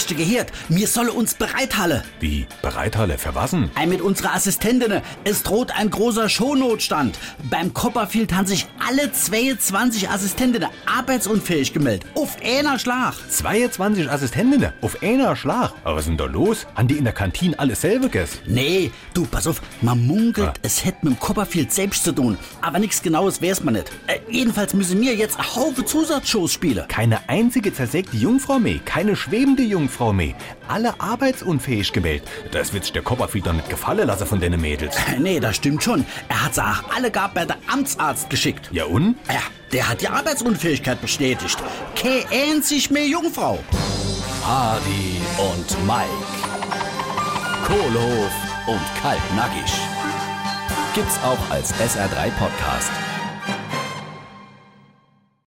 Hast du gehört? Wir sollen uns bereithalten. Wie? Bereithalle? Für was? Ein mit unserer Assistentin. Es droht ein großer Shownotstand. Beim Copperfield haben sich alle 22 Assistentinnen arbeitsunfähig gemeldet. Auf einer Schlag. 22 Assistentinnen auf einer Schlag. Aber was ist denn da los? Haben die in der Kantine alles selber gegessen? Nee, du, pass auf, man munkelt, Ja. es hätte mit dem Copperfield selbst zu tun. Aber nichts Genaues wär's man nicht. Äh, jedenfalls müssen wir jetzt einen Haufen Zusatzshows spielen. Keine einzige zersägte Jungfrau mehr, keine schwebende Jungfrau mehr. Alle arbeitsunfähig gemeldet. Das wird sich der Copperfield nicht gefallen lassen von den Mädels. Äh, Nee, das stimmt schon. Er hat sie auch alle gar bei der Amtsarzt geschickt. Ja und? Ja, der hat die Arbeitsunfähigkeit bestätigt. Keine einzig mehr Jungfrau. Hardy und Mike, Kohlhof und Kaltnackig. Gibt's auch als SR3 Podcast.